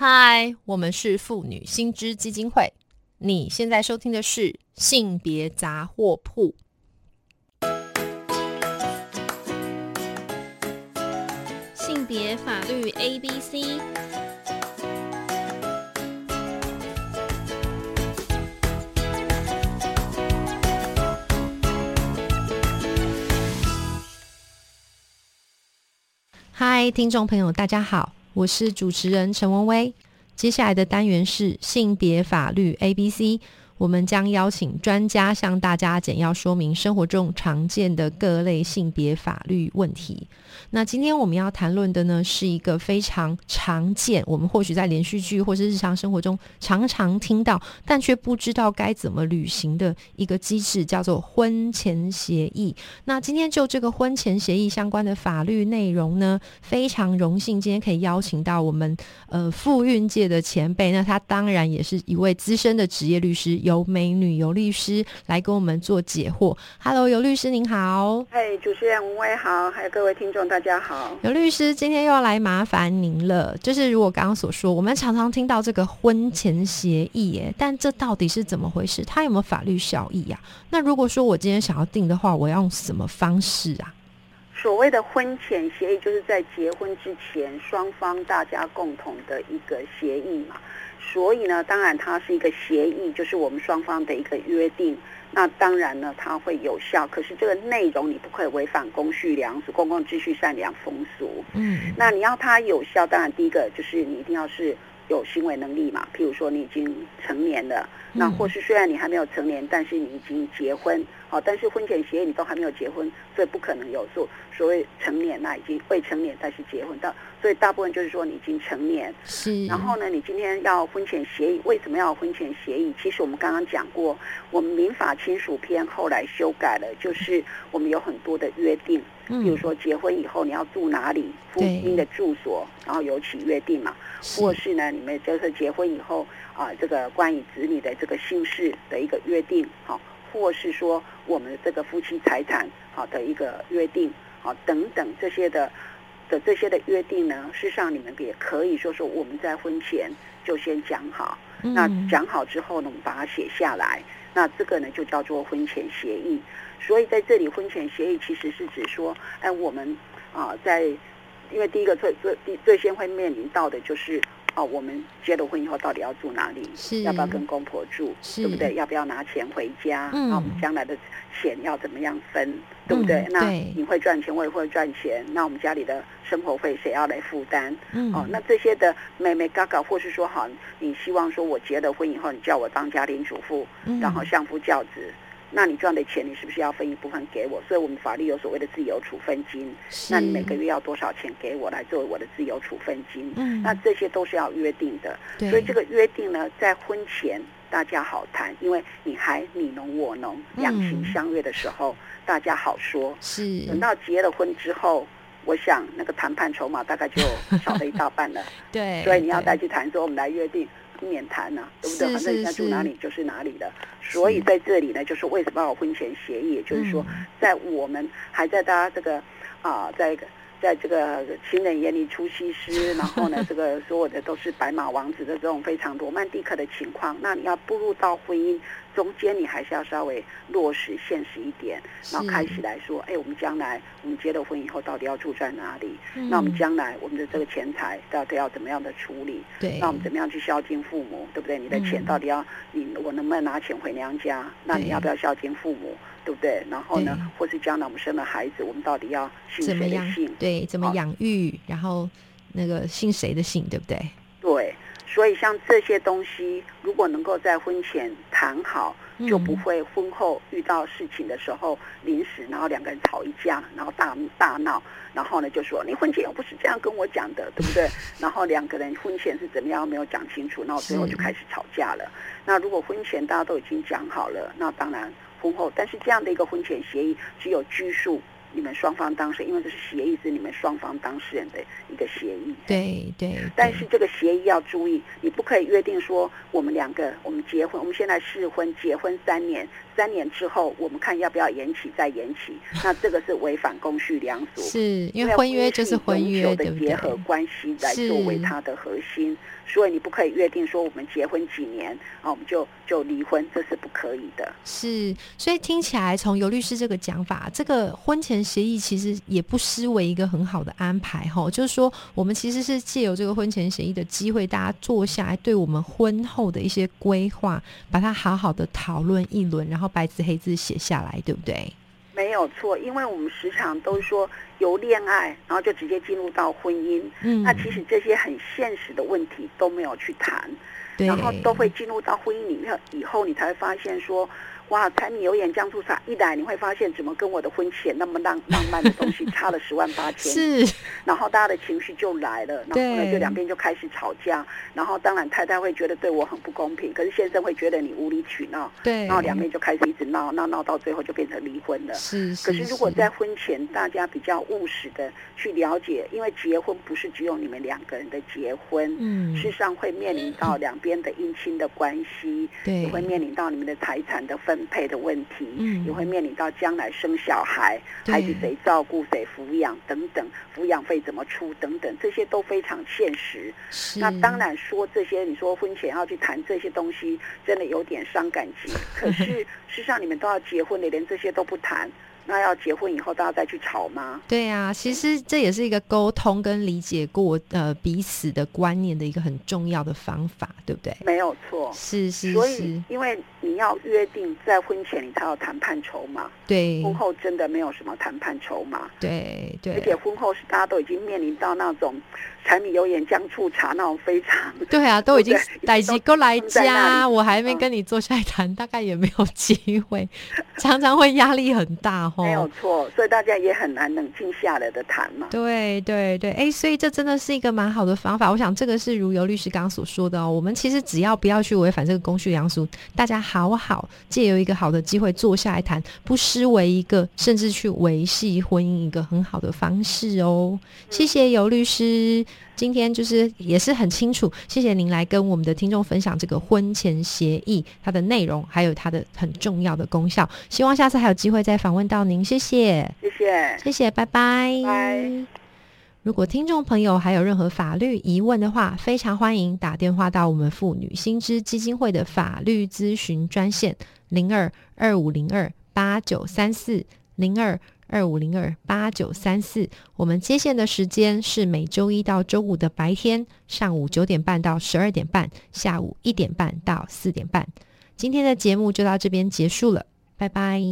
嗨，我们是妇女新知基金会。你现在收听的是性别杂货铺。性别法律 A B C。嗨，听众朋友，大家好。我是主持人陈文威，接下来的单元是性别法律 A B C。我们将邀请专家向大家简要说明生活中常见的各类性别法律问题。那今天我们要谈论的呢，是一个非常常见，我们或许在连续剧或是日常生活中常常听到，但却不知道该怎么履行的一个机制，叫做婚前协议。那今天就这个婚前协议相关的法律内容呢，非常荣幸今天可以邀请到我们呃妇运界的前辈，那他当然也是一位资深的职业律师。由美女尤律师来跟我们做解惑。Hello，尤律师您好。嗨，主持人吴威好，还有各位听众大家好。尤律师今天又要来麻烦您了。就是如果刚刚所说，我们常常听到这个婚前协议，耶，但这到底是怎么回事？它有没有法律效益呀？那如果说我今天想要定的话，我要用什么方式啊？所谓的婚前协议，就是在结婚之前，双方大家共同的一个协议嘛。所以呢，当然它是一个协议，就是我们双方的一个约定。那当然呢，它会有效。可是这个内容你不可以违反公序良俗、公共秩序、善良风俗。嗯。那你要它有效，当然第一个就是你一定要是有行为能力嘛。譬如说你已经成年了，那或是虽然你还没有成年，但是你已经结婚。好，但是婚前协议你都还没有结婚，所以不可能有所所谓成年那已经未成年但是结婚的，所以大部分就是说你已经成年。是。然后呢，你今天要婚前协议，为什么要婚前协议？其实我们刚刚讲过，我们民法亲属篇后来修改了，就是我们有很多的约定，比如说结婚以后你要住哪里，夫妻的住所，然后有起约定嘛，或是呢，你们就是结婚以后啊，这个关于子女的这个姓氏的一个约定，好。或是说我们这个夫妻财产好的一个约定，好等等这些的的这些的约定呢，事实上你们也可以说说我们在婚前就先讲好，那讲好之后呢，我们把它写下来，那这个呢就叫做婚前协议。所以在这里婚前协议其实是指说，哎，我们啊在因为第一个最最最先会面临到的就是。哦，我们结了婚以后到底要住哪里？是要不要跟公婆住？对不对？要不要拿钱回家？嗯，那我们将来的钱要怎么样分？对不对？那你会赚钱，我也会赚钱。那我们家里的生活费谁要来负担？嗯，哦，那这些的妹妹嘎嘎，或是说好，你希望说我结了婚以后，你叫我当家庭主妇，然后相夫教子。那你赚的钱，你是不是要分一部分给我？所以我们法律有所谓的自由处分金。那你每个月要多少钱给我来作为我的自由处分金？嗯，那这些都是要约定的。所以这个约定呢，在婚前大家好谈，因为你还你侬我侬，两情相悦的时候，大家好说。是。等到结了婚之后，我想那个谈判筹码大概就少了一大半了。对。所以你要再去谈说，我们来约定。免谈呐，对不对？反正人家住哪里就是哪里的。所以在这里呢，就是为什么要婚前协议？也就是说，在我们还在大家这个啊，在在这个情人眼里出西施，然后呢，这个所有的都是白马王子的这种非常罗曼蒂克的情况，那你要步入到婚姻。中间你还是要稍微落实现实一点，然后开始来说，哎，我们将来我们结了婚以后到底要住在哪里？那我们将来我们的这个钱财到底要怎么样的处理？对，那我们怎么样去孝敬父母？对不对？你的钱到底要你我能不能拿钱回娘家？那你要不要孝敬父母？对不对？然后呢，或是将来我们生了孩子，我们到底要姓谁的姓？对，怎么养育？然后那个姓谁的姓？对不对？对。所以，像这些东西，如果能够在婚前谈好，就不会婚后遇到事情的时候临时，然后两个人吵一架，然后大大闹，然后呢就说你婚前又不是这样跟我讲的，对不对？然后两个人婚前是怎么样没有讲清楚，然后最后就开始吵架了。那如果婚前大家都已经讲好了，那当然婚后，但是这样的一个婚前协议只有拘束。你们双方当事人，因为这是协议，是你们双方当事人的一个协议。对对。但是这个协议要注意，你不可以约定说我们两个我们结婚，我们现在试婚结婚三年，三年之后，我们看要不要延期再延期，那这个是违反公序良俗，是因为婚约就是婚约，的结合关系来作为它的核心。所以你不可以约定说我们结婚几年啊，我们就就离婚，这是不可以的。是，所以听起来从尤律师这个讲法，这个婚前协议其实也不失为一个很好的安排哈。就是说，我们其实是借由这个婚前协议的机会，大家坐下来，对我们婚后的一些规划，把它好好的讨论一轮，然后白纸黑字写下来，对不对？没有错，因为我们时常都说由恋爱，然后就直接进入到婚姻。嗯，那其实这些很现实的问题都没有去谈，然后都会进入到婚姻里面以后，你才会发现说。哇，柴米油盐酱醋茶一来，你会发现怎么跟我的婚前那么浪浪漫的东西差了十万八千。是，然后大家的情绪就来了，然后呢就两边就开始吵架，然后当然太太会觉得对我很不公平，可是先生会觉得你无理取闹，对，然后两边就开始一直闹闹闹到最后就变成离婚了。是，可是如果在婚前大家比较务实的去了解，因为结婚不是只有你们两个人的结婚，嗯，事实上会面临到两边的姻亲的关系，对，也会面临到你们的财产的分。配的问题，嗯，也会面临到将来生小孩，孩子谁照顾谁抚养等等，抚养费怎么出等等，这些都非常现实。那当然说这些，你说婚前要去谈这些东西，真的有点伤感情。可是事实上，你们都要结婚了，连这些都不谈。那要结婚以后，大家再去吵吗？对啊，其实这也是一个沟通跟理解过呃彼此的观念的一个很重要的方法，对不对？没有错，是是。所以，因为你要约定在婚前你才有谈判筹码，对，婚后真的没有什么谈判筹码，对对。而且婚后是大家都已经面临到那种柴米油盐酱醋茶那种非常对啊，都已经逮几个来家，我还没跟你坐下来谈，大概也没有机会，常常会压力很大。没有错，所以大家也很难冷静下来的谈嘛。对对对，哎，所以这真的是一个蛮好的方法。我想这个是如尤律师刚刚所说的哦，我们其实只要不要去违反这个公序良俗，大家好好借由一个好的机会坐下来谈，不失为一个甚至去维系婚姻一个很好的方式哦。谢谢尤律师。今天就是也是很清楚，谢谢您来跟我们的听众分享这个婚前协议它的内容，还有它的很重要的功效。希望下次还有机会再访问到您，谢谢，谢谢，谢谢，拜拜。拜。如果听众朋友还有任何法律疑问的话，非常欢迎打电话到我们妇女新知基金会的法律咨询专线零二二五零二八九三四零二。二五零二八九三四，我们接线的时间是每周一到周五的白天上午九点半到十二点半，下午一点半到四点半。今天的节目就到这边结束了，拜拜。